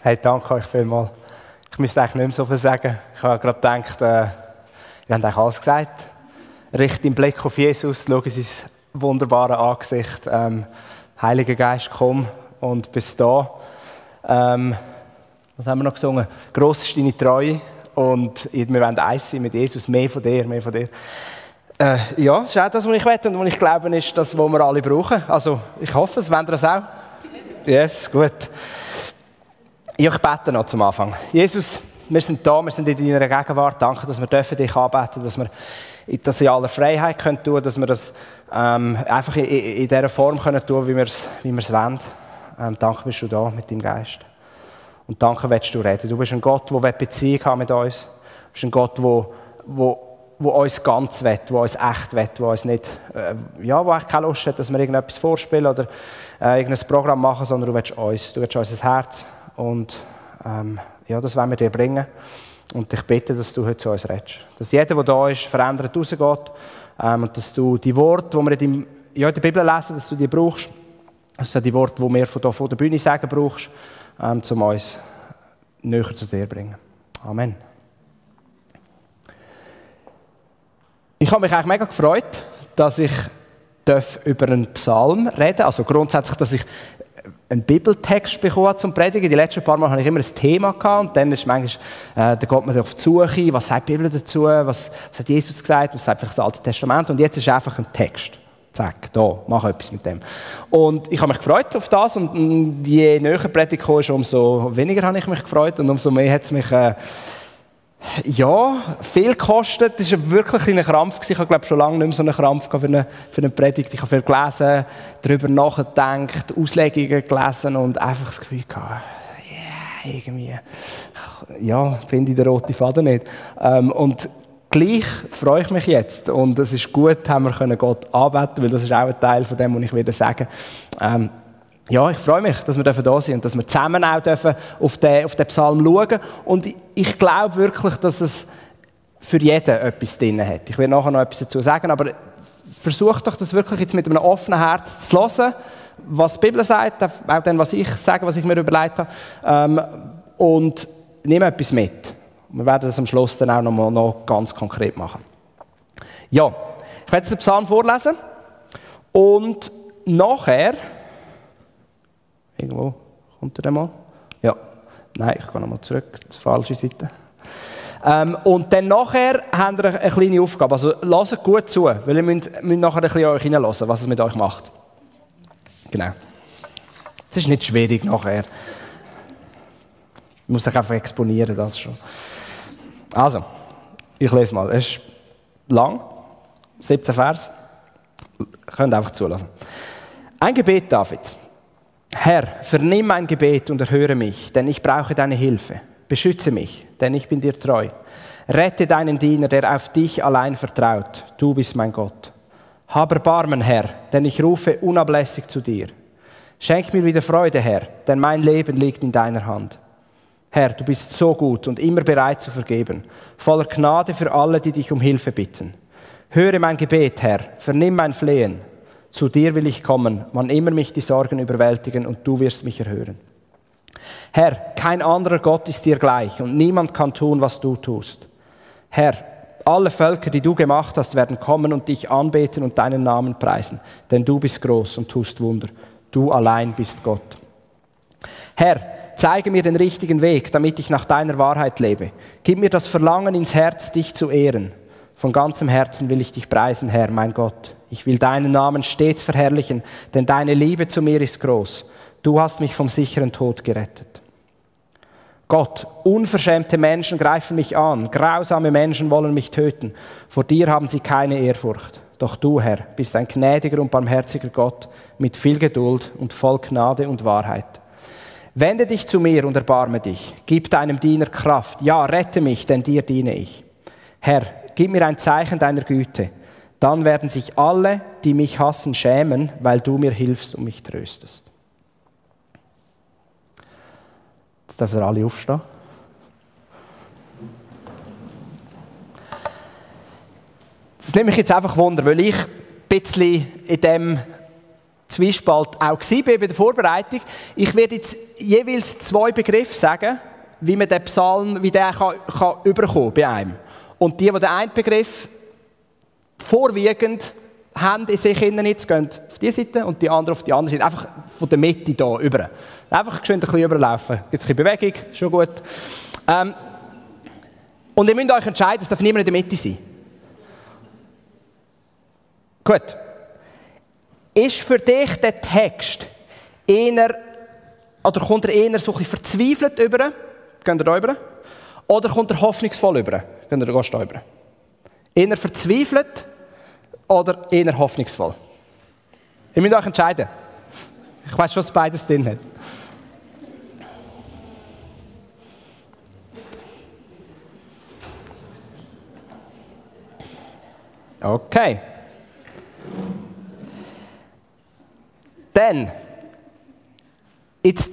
Hey, danke euch vielmals. Ich müsste eigentlich nicht mehr so viel sagen. Ich habe gerade gedacht, äh, ihr habt eigentlich alles gesagt. Richtet den Blick auf Jesus, schauen sein wunderbares Angesicht. Ähm, Heiliger Geist, komm und bis da. Ähm, was haben wir noch gesungen? Gross ist deine Treue und wir wollen eins sein mit Jesus, mehr von dir, mehr von dir. Äh, ja, das ist auch das, was ich will und was ich glaube, ist das, was wir alle brauchen. Also, ich hoffe es. Wollt ihr das auch? Yes, gut. Ich bete noch zum Anfang. Jesus, wir sind da, wir sind in deiner Gegenwart. Danke, dass wir dürfen dich anbeten, dass wir das in aller Freiheit können tun, dass wir das ähm, einfach in, in, dieser Form können tun, wie wir es wie wollen. Ähm, danke, bist du da mit deinem Geist. Und danke, willst du reden. Du bist ein Gott, der Beziehung haben mit uns. Du bist ein Gott, der, der, der uns ganz will, der uns echt will, der uns nicht, äh, ja, wo eigentlich keine Lust hat, dass wir irgendetwas vorspielen oder äh, irgendein Programm machen, sondern du willst uns. Du willst unser Herz. Und ähm, ja, das wollen wir dir bringen. Und ich bitte, dass du heute zu uns redest. Dass jeder, der da ist, verändert rausgeht. Ähm, und dass du die Worte, die wir in, deinem, ja, in der Bibel lesen, dass du die brauchst. Dass du die Worte, die wir von, hier, von der Bühne sagen, brauchst, ähm, um uns näher zu dir zu bringen. Amen. Ich habe mich eigentlich mega gefreut, dass ich über einen Psalm reden darf. Also grundsätzlich, dass ich einen Bibeltext bekommen zum Predigen. Die letzten paar Mal hatte ich immer ein Thema gehabt und dann ist manchmal, äh, da geht man auf die Suche, was sagt die Bibel dazu, was, was hat Jesus gesagt, was sagt vielleicht das Alte Testament und jetzt ist einfach ein Text. Zack, da, mach etwas mit dem. Und ich habe mich gefreut auf das und je näher Predigt kam, umso weniger habe ich mich gefreut und umso mehr hat es mich äh, ja, viel gekostet. Das war wirklich ein Krampf. Ich habe glaube schon lange nicht mehr so einen Krampf für eine, für eine Predigt. Ich habe viel gelesen, darüber nachgedacht, Auslegungen gelesen und einfach das Gefühl gehabt, yeah, irgendwie, ja, finde ich den roten Faden nicht. Ähm, und gleich freue ich mich jetzt und es ist gut, haben wir Gott anbeten, weil das ist auch ein Teil von dem, was ich wieder sagen. Ähm, ja, ich freue mich, dass wir da sind und dass wir zusammen auch dürfen auf den, auf den Psalm schauen. Und ich, glaube wirklich, dass es für jeden etwas drin hat. Ich werde nachher noch etwas dazu sagen, aber versucht doch das wirklich jetzt mit einem offenen Herz zu hören, was die Bibel sagt, auch dann, was ich sage, was ich mir überlegt habe. Ähm, und nehme etwas mit. Wir werden das am Schluss dann auch noch, mal noch ganz konkret machen. Ja, ich werde jetzt den Psalm vorlesen und nachher Irgendwo kommt er dann mal. Ja. Nein, ich gehe nochmal zurück, die falsche Seite. Ähm, und dann nachher haben wir eine kleine Aufgabe. Also lasst gut zu, weil ihr müsst, müsst nachher ein bisschen euch hineinlassen, was es mit euch macht. Genau. Es ist nicht schwierig nachher. Ich muss sich einfach exponieren, das schon. Also, ich lese mal. Es ist lang, 17 Vers. Ihr könnt einfach zulassen. Ein Gebet Davids. Herr, vernimm mein Gebet und erhöre mich, denn ich brauche deine Hilfe. Beschütze mich, denn ich bin dir treu. Rette deinen Diener, der auf dich allein vertraut. Du bist mein Gott. Hab Erbarmen, Herr, denn ich rufe unablässig zu dir. Schenk mir wieder Freude, Herr, denn mein Leben liegt in deiner Hand. Herr, du bist so gut und immer bereit zu vergeben, voller Gnade für alle, die dich um Hilfe bitten. Höre mein Gebet, Herr, vernimm mein Flehen. Zu dir will ich kommen, wann immer mich die Sorgen überwältigen und du wirst mich erhören. Herr, kein anderer Gott ist dir gleich und niemand kann tun, was du tust. Herr, alle Völker, die du gemacht hast, werden kommen und dich anbeten und deinen Namen preisen, denn du bist groß und tust Wunder. Du allein bist Gott. Herr, zeige mir den richtigen Weg, damit ich nach deiner Wahrheit lebe. Gib mir das Verlangen ins Herz, dich zu ehren. Von ganzem Herzen will ich dich preisen, Herr, mein Gott. Ich will deinen Namen stets verherrlichen, denn deine Liebe zu mir ist groß. Du hast mich vom sicheren Tod gerettet. Gott, unverschämte Menschen greifen mich an, grausame Menschen wollen mich töten. Vor dir haben sie keine Ehrfurcht. Doch du, Herr, bist ein gnädiger und barmherziger Gott mit viel Geduld und voll Gnade und Wahrheit. Wende dich zu mir und erbarme dich. Gib deinem Diener Kraft. Ja, rette mich, denn dir diene ich. Herr, gib mir ein Zeichen deiner Güte. Dann werden sich alle, die mich hassen, schämen, weil du mir hilfst und mich tröstest. Jetzt dürfen alle aufstehen. Das nimmt mich jetzt einfach Wunder, weil ich ein bisschen in dem Zwiespalt auch bei der Vorbereitung. Ich werde jetzt jeweils zwei Begriffe sagen, wie man den Psalm, wie der kann, kann überkommen bei einem. Und die, die den einen Begriff vorwiegend haben in sich innen jetzt, gehen auf diese Seite und die andere auf die andere Seite. Einfach von der Mitte hier über. Einfach geschwind ein bisschen überlaufen. Gibt ein bisschen Bewegung, schon gut. Ähm, und ihr müsst euch entscheiden, es darf niemand in der Mitte sein. Gut. Ist für dich der Text eher, oder kommt er eher so ein verzweifelt über? Geht er da über? Oder kommt er hoffnungsvoll über? Geht er da über? Eher verzweifelt oder eher hoffnungsvoll? Ihr müsst euch entscheiden. Ich weiß was beides drin hat. Okay. Dann, jetzt,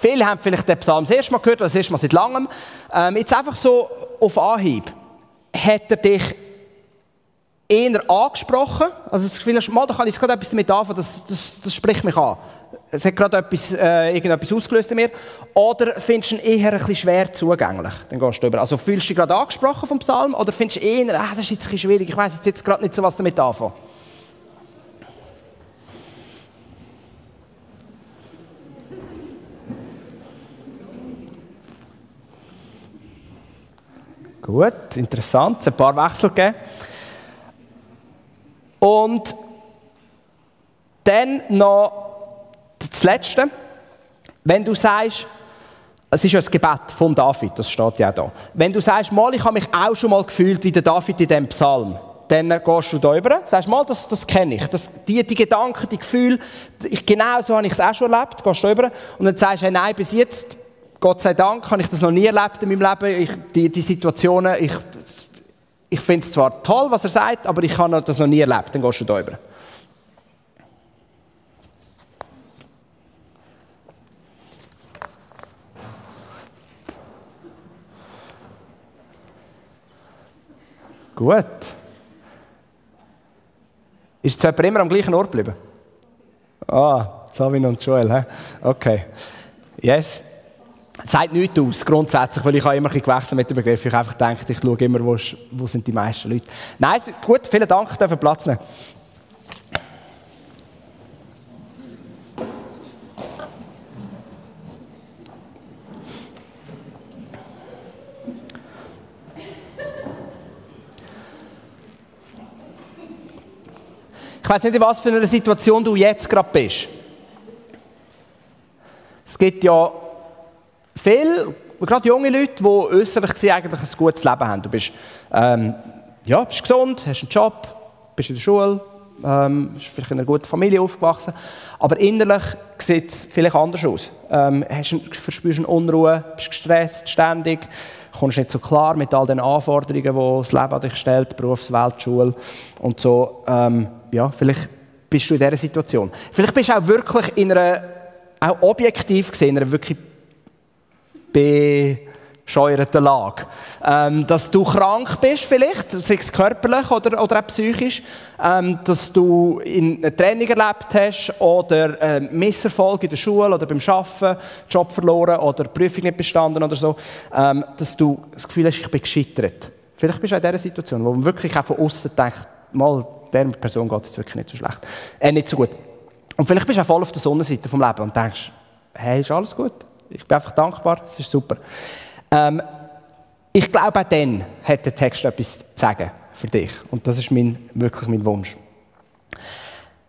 viele haben vielleicht den Psalm das erste Mal gehört, oder das erste Mal seit langem. Ähm, jetzt einfach so auf Anhieb. Hat er dich eher angesprochen? Also das Gefühl, mal, da kann ich gerade etwas damit anfangen, das, das, das spricht mich an. Es hat gerade etwas, äh, irgendetwas ausgelöst in mir. Oder findest du ihn eher ein bisschen schwer zugänglich? Dann gehst du über. Also fühlst du dich gerade angesprochen vom Psalm? Oder findest du eher, ah, das ist jetzt ein bisschen schwierig, ich weiß jetzt gerade nicht so, was damit anfangen? Gut, interessant. Es ein paar Wechsel gegeben. Und dann noch das Letzte. Wenn du sagst, es ist ja das Gebet von David, das steht ja da. Wenn du sagst, mal, ich habe mich auch schon mal gefühlt wie der David in diesem Psalm, dann gehst du da rüber, sagst mal, das, das kenne ich. Das, die, die Gedanken, die Gefühle, ich, genau so habe ich es auch schon erlebt, gehst du rüber und dann sagst du, hey, nein, bis jetzt, Gott sei Dank, habe ich das noch nie erlebt in meinem Leben. Ich, die, die Situationen, ich, ich finde es zwar toll, was er sagt, aber ich habe das noch nie erlebt. Dann gehst du da rüber. Gut. Ist jetzt immer am gleichen Ort geblieben? Ah, Savin und Joel, he? okay. Yes. Sagt nichts aus, grundsätzlich, weil ich habe immer ein gewechselt mit dem Begriff. Ich einfach denke, ich schaue immer, wo, wo sind die meisten Leute. Nein, gut, vielen Dank, darf Platz nehmen. Ich weiß nicht, in was für einer Situation du jetzt gerade bist. Es gibt ja viele, gerade junge Leute, die äußerlich gesehen eigentlich ein gutes Leben haben. Du bist, ähm, ja, bist gesund, hast einen Job, bist in der Schule, ähm, bist vielleicht in einer guten Familie aufgewachsen, aber innerlich sieht es vielleicht anders aus. Ähm, hast, verspürst eine Unruhe, bist gestresst, ständig, kommst nicht so klar mit all den Anforderungen, die das Leben an dich stellt, Berufswelt, Schule und so. Ähm, ja, vielleicht bist du in dieser Situation. Vielleicht bist du auch wirklich in einer, auch objektiv gesehen, in einer wirklich bescheuerten Lage. Ähm, dass du krank bist vielleicht, sei es körperlich oder, oder auch psychisch, ähm, dass du in einer Training erlebt hast oder äh, Misserfolg in der Schule oder beim Arbeiten, Job verloren oder Prüfung nicht bestanden oder so, ähm, dass du das Gefühl hast, ich bin gescheitert. Vielleicht bist du in dieser Situation, wo man wirklich auch von außen denkt, mal, der Person geht es wirklich nicht so schlecht. Äh, nicht so gut. Und vielleicht bist du auch voll auf der Sonnenseite vom Leben und denkst, hey, ist alles gut? Ich bin einfach dankbar, es ist super. Ähm, ich glaube, auch dann hat der Text etwas zu sagen für dich. Und das ist mein, wirklich mein Wunsch.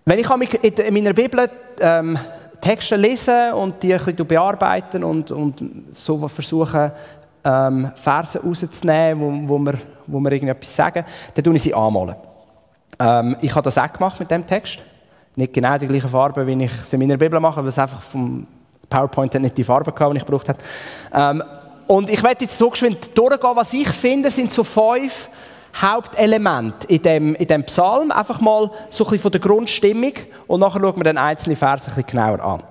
Wenn ich in meiner Bibel ähm, Texte lese und die ein bisschen bearbeiten und, und so versuche, ähm, Verse rauszunehmen, wo, wo, wir, wo wir irgendetwas sagen, dann tue ich sie anmalen. Ähm, ich habe das auch gemacht mit dem Text. Nicht genau die gleiche Farbe, wie ich es in meiner Bibel mache, weil es einfach vom PowerPoint nicht die Farbe hatte, die ich gebraucht habe. Ähm, und ich werde jetzt so geschwind durchgehen, was ich finde, sind so fünf Hauptelemente in dem, in dem Psalm. Einfach mal so ein bisschen von der Grundstimmung und nachher schauen wir den einzelnen Versen ein bisschen genauer an.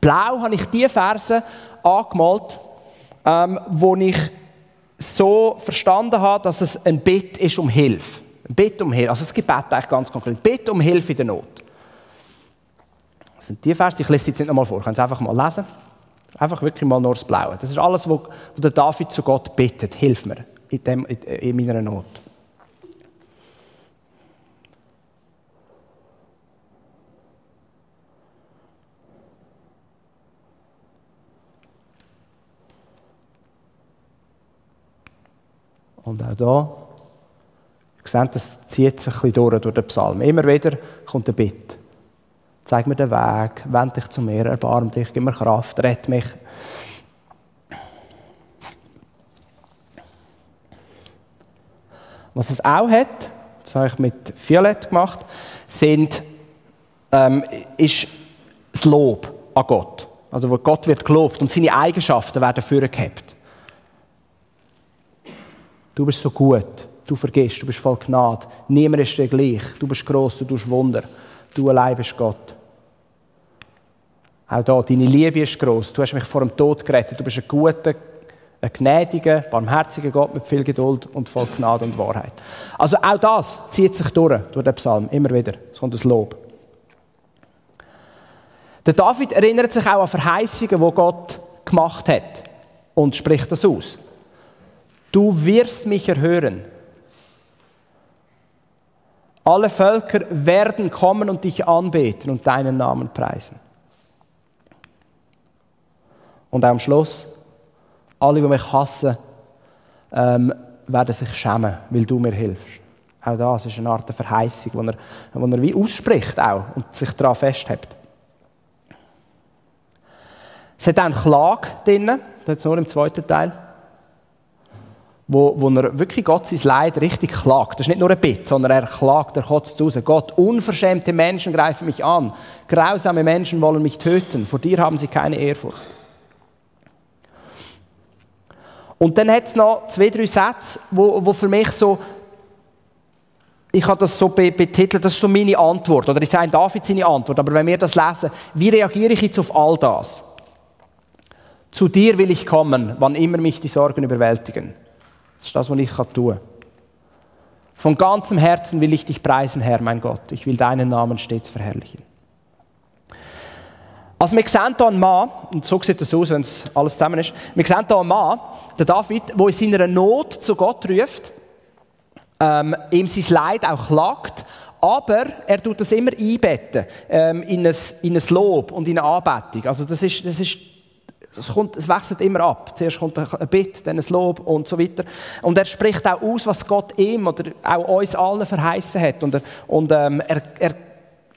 Blau habe ich die Verse angemalt, ähm, wo ich so verstanden habe, dass es ein Bitt ist um Hilfe. Bitte um Hilfe. Also das Gebet eigentlich ganz konkret. Bitte um Hilfe in der Not. Das sind die Verse, ich lese sie jetzt nicht nochmal vor, kann es einfach mal lesen. Einfach wirklich mal nur das Blaue. Das ist alles, was der David zu Gott bittet. Hilf mir in, dem, in meiner Not. Und auch hier, ihr seht, das zieht sich ein bisschen durch, durch den Psalm. Immer wieder kommt eine Bitte. Zeig mir den Weg, wende dich zu mir, erbarm dich, gib mir Kraft, rette mich. Was es auch hat, das habe ich mit Violett gemacht, sind, ähm, ist das Lob an Gott. Also wo Gott wird gelobt und seine Eigenschaften werden vorgehabt. Du bist so gut, du vergisst, du bist voll Gnade, niemand ist dir gleich, du bist gross, du tust Wunder, du allein bist Gott. Auch da, deine Liebe ist groß. Du hast mich vor dem Tod gerettet. Du bist ein guter, ein gnädiger, barmherziger Gott mit viel Geduld und voll Gnade und Wahrheit. Also auch das zieht sich durch, durch den Psalm, immer wieder. Es kommt das Lob. Der David erinnert sich auch an Verheißungen, die Gott gemacht hat und spricht das aus. Du wirst mich erhören. Alle Völker werden kommen und dich anbeten und deinen Namen preisen. Und auch am Schluss, alle, die mich hassen, ähm, werden sich schämen, weil du mir hilfst. Auch das ist eine Art Verheißung, die er, die er wie ausspricht auch und sich daran festhält. Es hat auch einen Klage drin, das nur im zweiten Teil, wo, wo er wirklich Gott sein Leid richtig klagt. Das ist nicht nur ein Bitt, sondern er klagt, er kotzt zu Hause. Gott, unverschämte Menschen greifen mich an, grausame Menschen wollen mich töten, vor dir haben sie keine Ehrfurcht. Und dann hat es noch zwei, drei Sätze, wo, wo für mich so, ich habe das so betitelt, das ist so meine Antwort, oder ich sage David seine Antwort, aber wenn wir das lesen, wie reagiere ich jetzt auf all das? Zu dir will ich kommen, wann immer mich die Sorgen überwältigen. Das ist das, was ich tun kann. Von ganzem Herzen will ich dich preisen, Herr, mein Gott. Ich will deinen Namen stets verherrlichen. Also wir sehen hier einen Mann, und so sieht es aus, wenn es alles zusammen ist, wir sehen hier einen Mann, der David, der in seiner Not zu Gott ruft, ähm, ihm sein Leid auch klagt, aber er tut das immer einbetten ähm, in, ein, in ein Lob und in eine Anbetung. Also das ist, das ist es, kommt, es wechselt immer ab. Zuerst kommt ein Bitt, dann ein Lob und so weiter. Und er spricht auch aus, was Gott ihm oder auch uns allen verheißen hat. Und, er, und ähm, er, er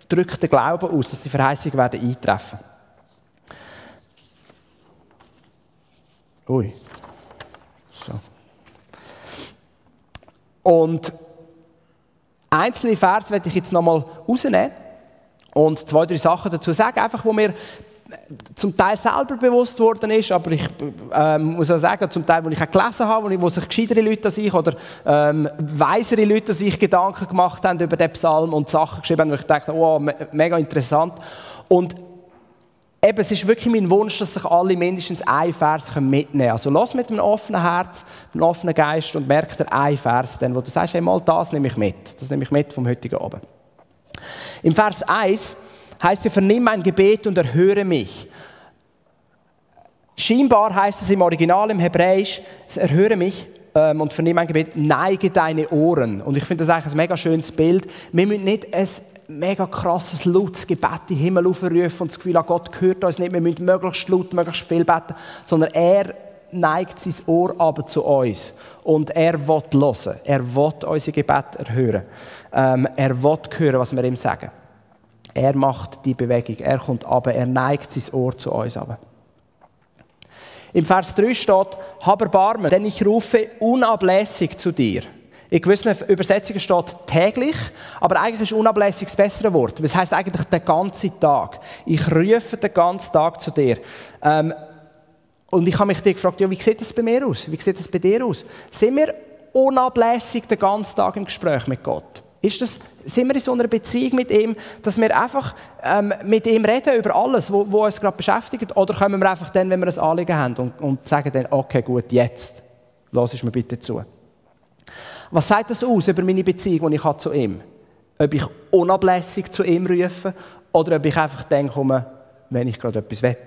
drückt den Glauben aus, dass die Verheißungen werden eintreffen. Ui. So. Und einzelne Vers werde ich jetzt nochmal rausnehmen und zwei, drei Sachen dazu sagen, einfach wo mir zum Teil selber bewusst worden ist, aber ich ähm, muss auch sagen, zum Teil, wo ich auch gelesen habe, wo, ich, wo sich gescheitere Leute als ich oder ähm, weisere Leute sich Gedanken gemacht haben über den Psalm und Sachen geschrieben haben, wo ich dachte, wow, me mega interessant. Und Eben, es ist wirklich mein Wunsch, dass sich alle mindestens ein Vers mitnehmen können. Also los mit einem offenen Herz, einem offenen Geist und merkt dir ein Vers, dann, wo du sagst, hey, mal das nehme ich mit. Das nehme ich mit vom heutigen Abend. Im Vers 1 heißt es, vernimm mein Gebet und erhöre mich. Scheinbar heißt es im Original, im Hebräisch, erhöre mich ähm, und vernimm mein Gebet, neige deine Ohren. Und ich finde das eigentlich ein mega schönes Bild. Wir müssen nicht ein mega krasses, lautes Gebet in den Himmel aufrufen und das Gefühl haben, Gott hört uns nicht, wir müssen möglichst laut, möglichst viel beten, sondern er neigt sein Ohr aber zu uns und er will hören, er will unser Gebet erhören, ähm, er will hören, was wir ihm sagen. Er macht die Bewegung, er kommt aber, er neigt sein Ohr zu uns aber. Im Vers 3 steht, hab Erbarmen, denn ich rufe unablässig zu dir. In gewissen Übersetzungen steht täglich, aber eigentlich ist unablässig das bessere Wort. Das heißt eigentlich den ganzen Tag. Ich rufe den ganzen Tag zu dir. Ähm, und ich habe mich dir gefragt, ja, wie sieht das bei mir aus? Wie sieht das bei dir aus? Sind wir unablässig den ganzen Tag im Gespräch mit Gott? Ist das, sind wir in so einer Beziehung mit ihm, dass wir einfach ähm, mit ihm reden über alles, was uns gerade beschäftigt? Oder kommen wir einfach dann, wenn wir ein Anliegen haben und, und sagen dann, okay, gut, jetzt, lass es mir bitte zu. Was sagt das aus über meine Beziehung, die ich habe zu ihm ob ich unablässig zu ihm rufe oder ob ich einfach denke, wenn ich gerade etwas will.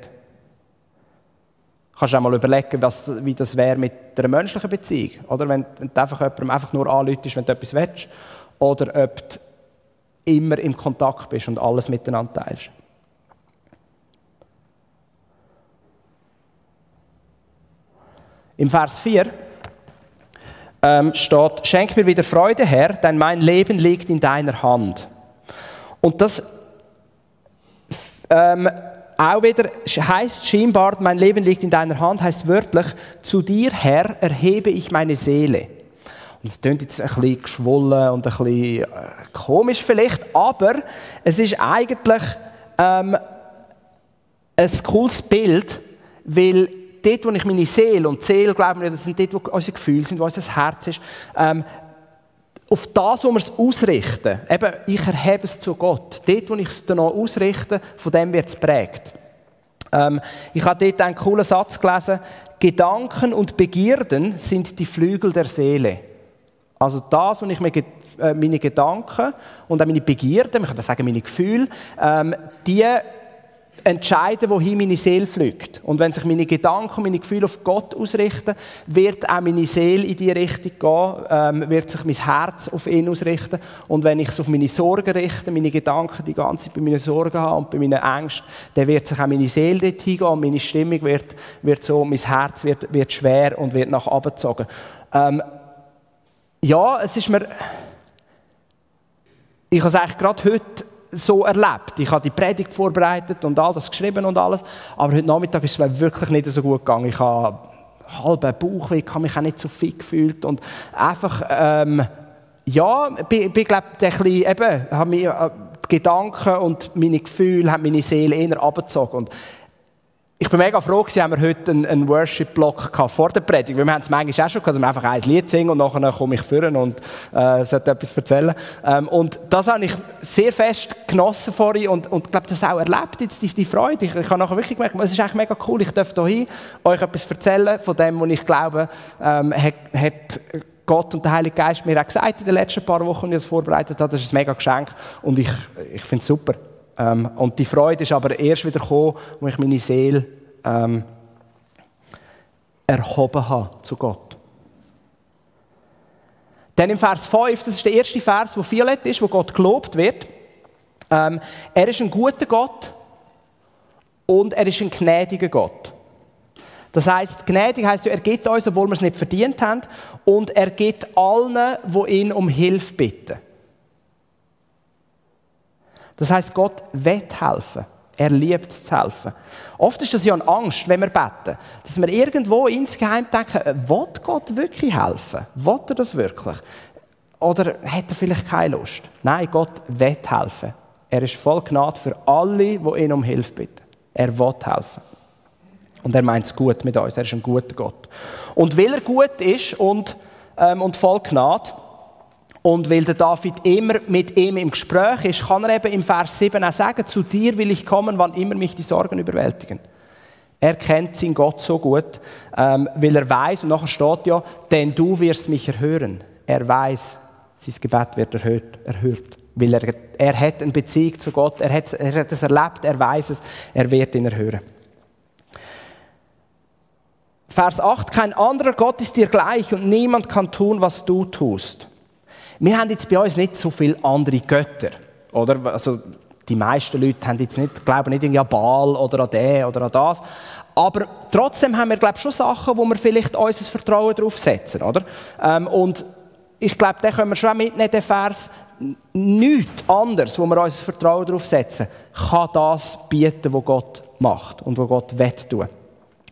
Kannst du auch mal überlegen, was, wie das wäre mit einer menschlichen Beziehung. Oder wenn, wenn du einfach jemandem einfach nur anläutest, wenn du etwas willst. Oder ob du immer im Kontakt bist und alles miteinander teilst. Im Vers 4 ähm, steht, schenk mir wieder Freude, Herr, denn mein Leben liegt in deiner Hand. Und das ähm, auch wieder heißt scheinbar, mein Leben liegt in deiner Hand, heißt wörtlich, zu dir, Herr, erhebe ich meine Seele. Und es klingt jetzt ein bisschen geschwollen und ein bisschen äh, komisch vielleicht, aber es ist eigentlich ähm, ein cooles Bild, weil dort, wo ich meine Seele, und Seele, glauben wir, das sind dort, wo unsere Gefühle sind, wo unser Herz ist, ähm, auf das, wo wir es ausrichten, eben, ich erhebe es zu Gott. Dort, wo ich es dann ausrichte, von dem wird es prägt. Ähm, ich habe dort einen coolen Satz gelesen, Gedanken und Begierden sind die Flügel der Seele. Also das, was ich äh, meine Gedanken und auch meine Begierden, ich kann sagen meine Gefühle, ähm, die entscheiden, wohin meine Seele fliegt. Und wenn sich meine Gedanken und meine Gefühle auf Gott ausrichten, wird auch meine Seele in die Richtung gehen, ähm, wird sich mein Herz auf ihn ausrichten. Und wenn ich es auf meine Sorgen richte, meine Gedanken die ganze Zeit bei meinen Sorgen habe und bei meinen Ängsten, dann wird sich auch meine Seele dort hingehen und meine Stimmung wird, wird so, mein Herz wird, wird schwer und wird nach oben gezogen. Ähm, ja, es ist mir... Ich habe es eigentlich gerade heute so erlebt. Ich habe die Predigt vorbereitet und all das geschrieben und alles, aber heute Nachmittag ist es wirklich nicht so gut gegangen. Ich habe halben Bauchweh, ich habe mich auch nicht so fit gefühlt und einfach, ähm, ja, bin glaube ich, ein bisschen, eben, habe mich, äh, die Gedanken und meine Gefühle haben meine Seele eher abgezogen und ich bin mega froh, dass wir heute einen, Worship-Block vor der Predigt, weil wir haben es manchmal auch schon gehabt, dass wir einfach ein Lied singen und nachher komme ich führen und äh, sollte etwas erzählen. Ähm, und das habe ich sehr fest genossen vorhin und, und glaube, das auch erlebt, jetzt die, die Freude. Ich, ich habe nachher wirklich gemerkt, es ist eigentlich mega cool, ich darf hier euch etwas erzählen von dem, was ich glaube, ähm, hat, hat Gott und der Heilige Geist mir auch gesagt in den letzten paar Wochen, als ich das vorbereitet habe, das ist ein mega Geschenk und ich, ich finde es super. Ähm, und die Freude ist aber erst wieder gekommen, als ich meine Seele ähm, erhoben habe zu Gott. Denn im Vers 5, das ist der erste Vers, wo violett ist, wo Gott gelobt wird. Ähm, er ist ein guter Gott und er ist ein gnädiger Gott. Das heißt, gnädig heißt, er gibt uns, obwohl wir es nicht verdient haben, und er gibt allen, wo ihn um Hilfe bitten. Das heißt, Gott wird helfen. Er liebt zu helfen. Oft ist das ja eine Angst, wenn wir beten, dass wir irgendwo insgeheim denken, will Gott wirklich helfen? Will er das wirklich? Oder hat er vielleicht keine Lust? Nein, Gott will helfen. Er ist voll Gnade für alle, die ihn um Hilfe bitten. Er will helfen. Und er meint es gut mit uns. Er ist ein guter Gott. Und weil er gut ist und, ähm, und voll Gnade, und weil der David immer mit ihm im Gespräch ist, kann er eben im Vers 7 auch sagen, zu dir will ich kommen, wann immer mich die Sorgen überwältigen. Er kennt seinen Gott so gut, ähm, weil er weiß, und nachher steht ja, denn du wirst mich erhören. Er weiß, sein Gebet wird erhört, erhört. Weil er, er hat eine Beziehung zu Gott, er hat, er hat es erlebt, er weiß es, er wird ihn erhören. Vers 8, kein anderer Gott ist dir gleich und niemand kann tun, was du tust. Wir haben jetzt bei uns nicht so viele andere Götter, oder? Also, die meisten Leute haben jetzt nicht, glauben nicht an Baal oder an den oder an das. Aber trotzdem haben wir, glaube ich, schon Sachen, wo wir vielleicht unser Vertrauen darauf setzen, oder? Ähm, und ich glaube, da können wir schon mitnehmen, den Vers. Nichts anderes, wo wir unser Vertrauen darauf setzen, kann das bieten, was Gott macht und was Gott wett tun.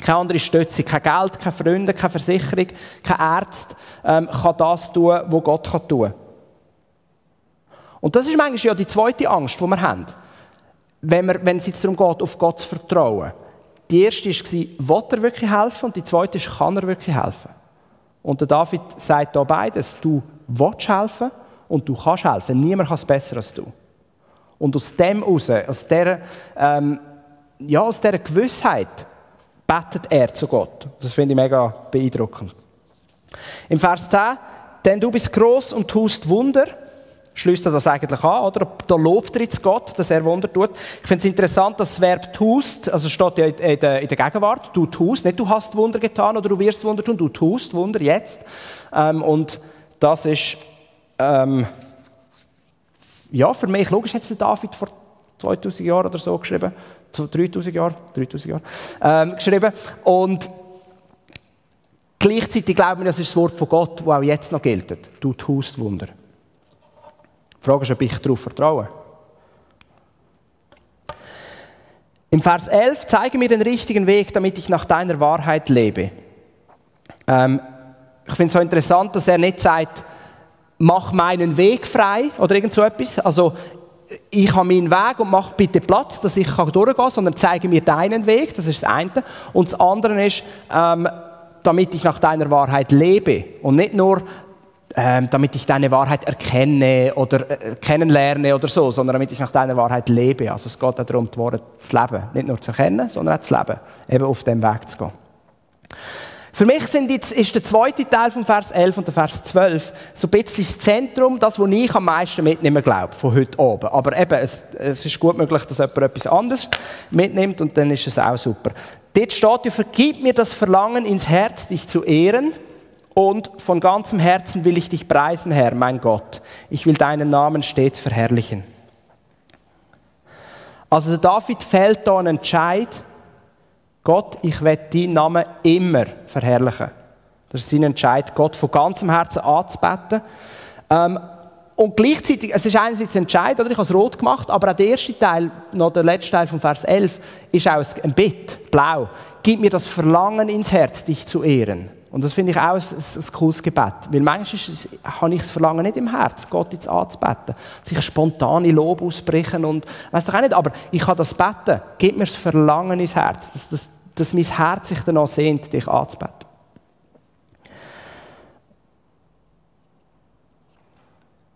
Keine andere Stütze, kein Geld, keine Freunde, keine Versicherung, kein Arzt ähm, kann das tun, was Gott kann tun. Und das ist manchmal ja die zweite Angst, die wir haben. Wenn, wir, wenn es jetzt darum geht, auf Gott zu vertrauen. Die erste war, will er wirklich helfen? Und die zweite ist, kann er wirklich helfen? Und der David sagt da beides. Du willst helfen und du kannst helfen. Niemand kann es besser als du. Und aus dem heraus, aus dieser, ähm, ja, aus dieser Gewissheit, betet er zu Gott. Das finde ich mega beeindruckend. Im Vers 10, denn du bist groß und tust Wunder schließt er das eigentlich an, oder? Da lobt er jetzt Gott, dass er Wunder tut. Ich finde es interessant, dass das Verb tust, also steht ja in der, Gegenwart, du tust, nicht du hast Wunder getan oder du wirst Wunder tun, du tust Wunder jetzt. Ähm, und das ist, ähm, ja, für mich, logisch hat es David vor 2000 Jahren oder so geschrieben, 3000 Jahren, 3000 Jahre, ähm, geschrieben. Und gleichzeitig glauben wir, das ist das Wort von Gott, das auch jetzt noch gilt. Du tust Wunder. Die Frage ist, ob ich darauf vertraue. Im Vers 11, zeige mir den richtigen Weg, damit ich nach deiner Wahrheit lebe. Ähm, ich finde es so interessant, dass er nicht sagt, mach meinen Weg frei oder irgend so etwas. Also, ich habe meinen Weg und mach bitte Platz, dass ich durchgehen kann, sondern zeige mir deinen Weg, das ist das eine. Und das andere ist, ähm, damit ich nach deiner Wahrheit lebe. Und nicht nur, ähm, damit ich deine Wahrheit erkenne oder äh, kennenlerne oder so, sondern damit ich nach deiner Wahrheit lebe. Also es geht darum, die Worte zu leben. Nicht nur zu erkennen, sondern auch zu leben. Eben auf dem Weg zu gehen. Für mich sind jetzt, ist der zweite Teil von Vers 11 und der Vers 12 so ein bisschen das Zentrum, das, was ich am meisten mitnehmen glaube, von heute oben. Aber eben, es, es ist gut möglich, dass jemand etwas anderes mitnimmt und dann ist es auch super. Dort steht ja, vergib mir das Verlangen ins Herz, dich zu ehren und von ganzem Herzen will ich dich preisen, Herr, mein Gott. Ich will deinen Namen stets verherrlichen. Also David fällt da einen Entscheid, Gott, ich werde deinen Namen immer verherrlichen. Das ist sein Entscheid, Gott von ganzem Herzen anzubeten. Ähm, und gleichzeitig, es ist einerseits ein Entscheid, oder ich habe es rot gemacht, aber auch der erste Teil, noch der letzte Teil von Vers 11, ist auch ein Bitt, blau. Gib mir das Verlangen ins Herz, dich zu ehren. Und das finde ich auch ein, ein, cooles Gebet. Weil manchmal ist, habe ich das Verlangen nicht im Herz, Gott jetzt anzubeten. Sich spontane Lob ausbrechen und, weiß doch auch nicht, aber ich kann das beten. Gib mir das Verlangen ins Herz, dass, dass, dass mein Herz sich danach sehnt, dich anzubeten.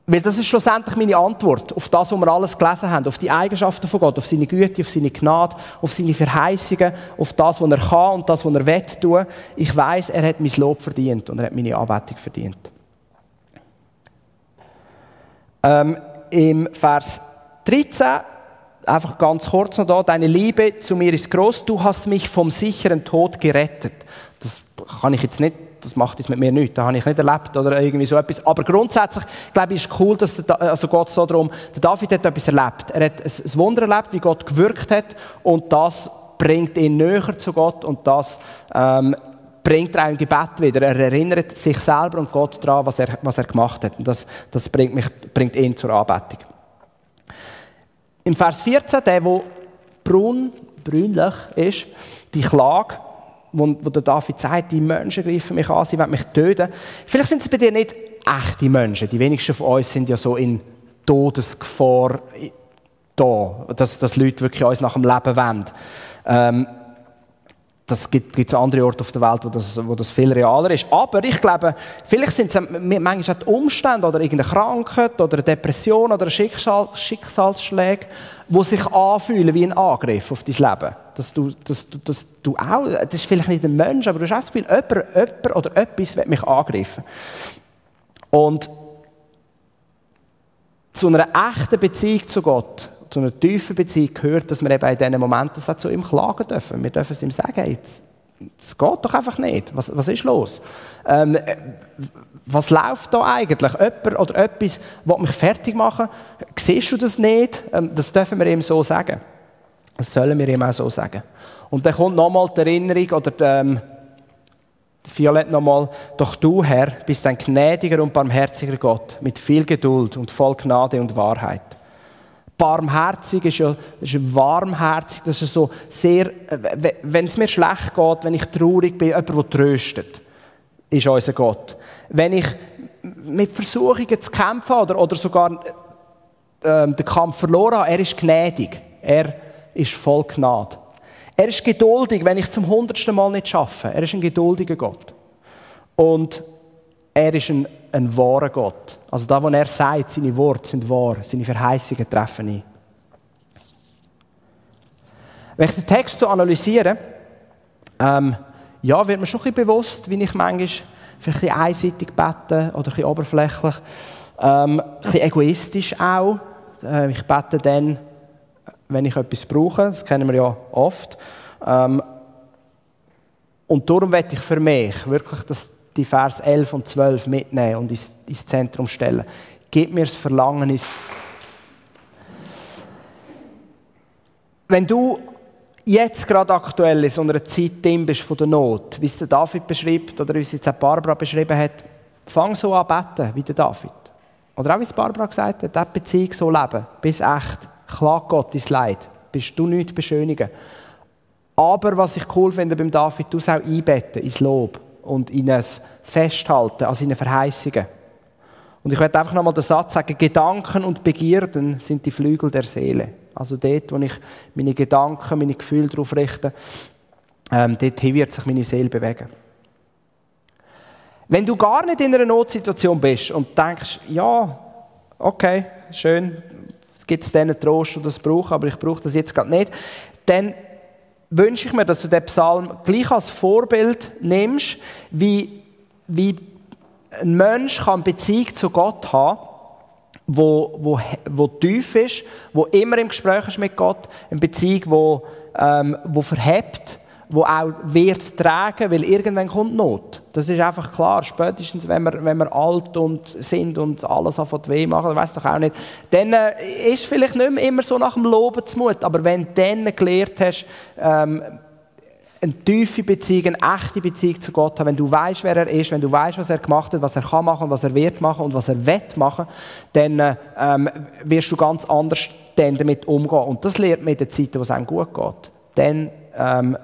Weil das ist schlussendlich meine Antwort auf das, was wir alles gelesen haben, auf die Eigenschaften von Gott, auf seine Güte, auf seine Gnade, auf seine Verheißungen, auf das, was er kann und das, was er will tun. Ich weiß, er hat mein Lob verdient und er hat meine Anbetung verdient. Ähm, Im Vers 13, einfach ganz kurz noch da, deine Liebe zu mir ist groß, du hast mich vom sicheren Tod gerettet. Das kann ich jetzt nicht das macht es mit mir nichts, das habe ich nicht erlebt oder irgendwie so etwas. Aber grundsätzlich, glaube ich, ist cool, dass der, also Gott so darum, der David hat etwas erlebt. Er hat ein Wunder erlebt, wie Gott gewirkt hat und das bringt ihn näher zu Gott und das ähm, bringt er auch im Gebet wieder. Er erinnert sich selber und Gott daran, was er, was er gemacht hat. Und das, das bringt, mich, bringt ihn zur Anbetung. Im Vers 14, der, wo brun, brünlich ist, die Klage, wo, wo der David sagt, die Menschen greifen mich an, sie wollen mich töten. Vielleicht sind es bei dir nicht echte Menschen. Die wenigsten von uns sind ja so in Todesgefahr da, dass, dass Leute wirklich uns nach dem Leben wollen. Ähm, das gibt es andere Orte auf der Welt, wo das, wo das viel realer ist. Aber ich glaube, vielleicht sind es manchmal auch die Umstände oder irgendeine Krankheit oder eine Depression oder ein Schicksal, Schicksalsschläge, die sich anfühlen wie ein Angriff auf dein Leben. Dass du, dass, du, dass du auch, das ist vielleicht nicht ein Mensch, aber du hast auch das Gefühl, jemand, jemand oder etwas wird mich angreifen. Und zu einer echten Beziehung zu Gott zu einer tiefen Beziehung gehört, dass wir eben in diesen Momenten auch zu ihm klagen dürfen. Wir dürfen es ihm sagen, es geht doch einfach nicht. Was, was ist los? Ähm, was läuft da eigentlich? Jemand oder etwas will mich fertig machen? Siehst du das nicht? Ähm, das dürfen wir ihm so sagen. Das sollen wir ihm auch so sagen. Und dann kommt nochmal die Erinnerung oder die, ähm, Violett nochmal, doch du, Herr, bist ein gnädiger und barmherziger Gott, mit viel Geduld und voll Gnade und Wahrheit. Barmherzig ist ja ist warmherzig, das ist so sehr, wenn es mir schlecht geht, wenn ich traurig bin, jemand, der tröstet, ist unser Gott. Wenn ich mit Versuchungen zu kämpfen oder, oder sogar äh, den Kampf verloren habe, er ist gnädig, er ist voll Gnade. Er ist geduldig, wenn ich zum hundertsten Mal nicht schaffe. Er ist ein geduldiger Gott. Und er ist ein, ein wahrer Gott. Also da, wo er sagt, seine Worte sind wahr, seine Verheißungen treffen ein. Wenn ich den Text so analysiere, ähm, ja, wird mir schon ein bisschen bewusst, wie ich manchmal vielleicht ein einseitig bete oder ein bisschen oberflächlich. Ähm, ein bisschen egoistisch auch. Äh, ich bete dann, wenn ich etwas brauche. Das kennen wir ja oft. Ähm, und darum werde ich für mich wirklich das, die Vers 11 und 12 mitnehmen und ins, ins Zentrum stellen. Gib mir das Verlangen ins Wenn du jetzt gerade aktuell in so einer Zeit bist von der Not, wie es der David beschreibt oder wie es jetzt auch Barbara beschrieben hat, fang so an beten wie der David. Oder auch wie es Barbara gesagt hat, diese Beziehung so leben, bis echt. Klag Gott dein Leid, bist du nicht beschönigen. Aber was ich cool finde beim David, du auch einbetten ins Lob und in ein Festhalten an seinen Verheißungen. Und ich werde einfach nochmal den Satz sagen, Gedanken und Begierden sind die Flügel der Seele. Also dort, wo ich meine Gedanken, meine Gefühle darauf richte, ähm, dort wird sich meine Seele bewegen. Wenn du gar nicht in einer Notsituation bist und denkst, ja, okay, schön, gibt es diesen Trost, der das braucht, aber ich brauche das jetzt gerade nicht, dann wünsche ich mir, dass du den Psalm gleich als Vorbild nimmst, wie, wie ein Mensch kann Beziehung zu Gott haben wo, wo, wo tief ist, wo immer im Gespräch ist mit Gott, eine Beziehung, wo, ähm, wo verhebt, wo auch wird tragen, weil irgendwann kommt Not. Das ist einfach klar. Spätestens, wenn wir, wenn wir alt und sind und alles anfängt weh machen, weiß doch auch nicht, dann äh, ist vielleicht nicht mehr immer so nach dem Loben zu Mut. Aber wenn du dann gelernt hast, ähm, eine tiefe Beziehung, eine echte Beziehung zu Gott haben, wenn du weißt, wer er ist, wenn du weißt, was er gemacht hat, was er kann machen, was er wird machen und was er wird machen, dann ähm, wirst du ganz anders damit umgehen. Und das lernt man in den Zeiten, wo es einem gut geht. Dann ähm,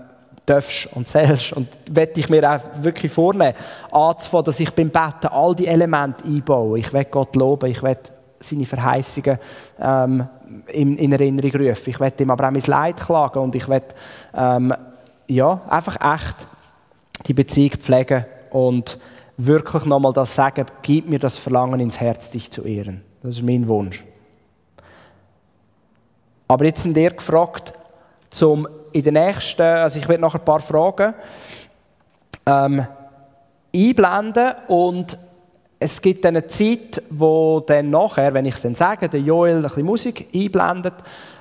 darfst und selbst und werde ich mir auch wirklich vornehmen, anzufangen, dass ich beim Betten all die Elemente einbaue. Ich will Gott loben, ich will seine Verheißungen ähm, in, in, Erinnerung rufen. Ich will ihm aber auch mein Leid klagen und ich will ähm, ja, einfach echt die Beziehung pflegen und wirklich nochmal das sagen, gib mir das Verlangen ins Herz, dich zu ehren. Das ist mein Wunsch. Aber jetzt sind ihr gefragt, zum in den nächsten, also ich werde noch ein paar Fragen ähm, einblenden und es gibt eine Zeit, wo dann nachher, wenn ich es dann sage, der Joel ein bisschen Musik einblendet,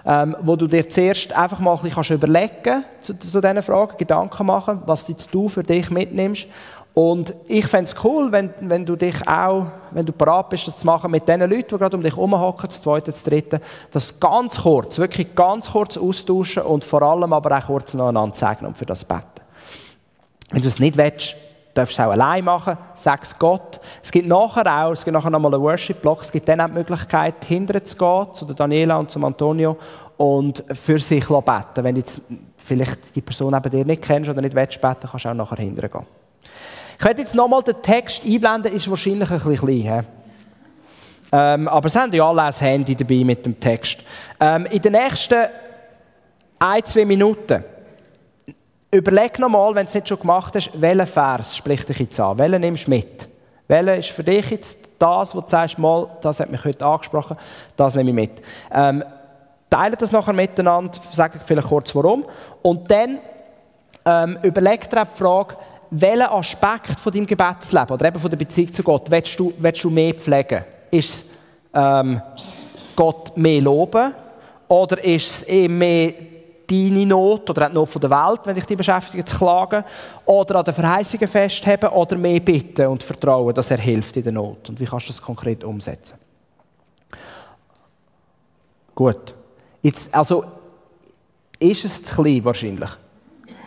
ähm, wo du dir zuerst einfach mal ein bisschen überlegen zu, zu diesen Fragen, Gedanken machen, was du für dich mitnimmst. Und ich fände es cool, wenn, wenn du dich auch, wenn du bereit bist, das zu machen mit den Leuten, die gerade um dich herumhocken, das zweite, das dritte, das ganz kurz, wirklich ganz kurz austauschen und vor allem aber auch kurz nacheinander sagen und für das beten. Wenn du es nicht willst, darfst du es auch allein machen, sag es Gott. Es gibt nachher auch, es gibt nachher nochmal einen Worship-Block, es gibt dann auch die Möglichkeit, hinterher zu gehen, zu der Daniela und zum Antonio und für sich beten. Wenn jetzt vielleicht die Person neben dir nicht kennst oder nicht willst beten, kannst du auch nachher hinterher gehen. Ich werde jetzt nochmal den Text einblenden, ist wahrscheinlich ein bisschen klein. Ähm, aber es haben ja alle ein Handy dabei mit dem Text. Ähm, in den nächsten ein, zwei Minuten Überleg nochmal, wenn du es nicht schon gemacht hast, welchen Vers spricht dich jetzt an? Welchen nimmst du mit? Welcher ist für dich jetzt das, wo du sagst, mal, das hat mich heute angesprochen, das nehme ich mit. Ähm, teile das nachher miteinander, sage vielleicht kurz warum. Und dann ähm, überleg dir die Frage, welchen Aspekt von deinem Gebetsleben oder eben von der Beziehung zu Gott willst du, willst du mehr pflegen? Ist es ähm, Gott mehr loben oder ist es eher mehr deine Not oder die Not von der Welt, wenn dich die beschäftigt, zu klagen oder an den Verheißungen festheben oder mehr bitten und vertrauen, dass er hilft in der Not. Und wie kannst du das konkret umsetzen? Gut. Jetzt, also, ist es zu klein wahrscheinlich?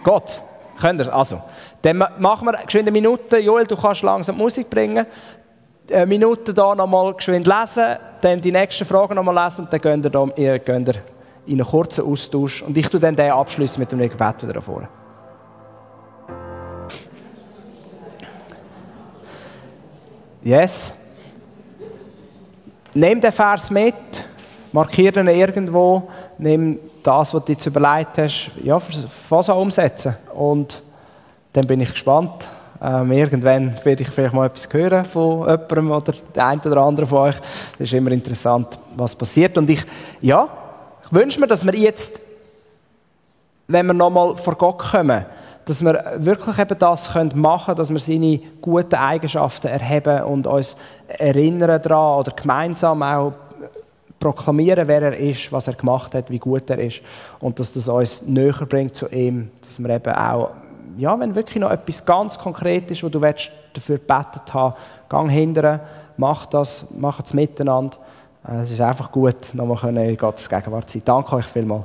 Gott, könnt ihr Also, dann machen wir geschwind eine Minute. Joel, du kannst langsam Musik bringen. Eine Minute da nochmal geschwind lesen, dann die nächsten Fragen nochmal lesen und dann gehen da, ihr, geht ihr in einen kurzen Austausch. Und ich tue dann den abschließen mit dem Gebet wieder vorne. Yes. Nimm den Vers mit, markiere ihn irgendwo, nimm das, was du jetzt überlegt hast, ja, fast umsetzen. Und dann bin ich gespannt. Ähm, irgendwann werde ich vielleicht mal etwas hören von jemandem oder der einen oder anderen von euch. Das ist immer interessant, was passiert. Und ich, ja, ich wünsche mir, dass wir jetzt, wenn wir nochmal vor Gott kommen, dass wir wirklich eben das machen können, dass wir seine guten Eigenschaften erheben und uns erinnern daran oder gemeinsam auch proklamieren, wer er ist, was er gemacht hat, wie gut er ist und dass das uns näher bringt zu ihm, dass wir eben auch, ja, wenn wirklich noch etwas ganz konkret ist, wo du dafür gebetet haben, gang hindern, mach das, mach es miteinander. Es ist einfach gut, nochmal in Gottes Gegenwart zu sein. Danke euch vielmals.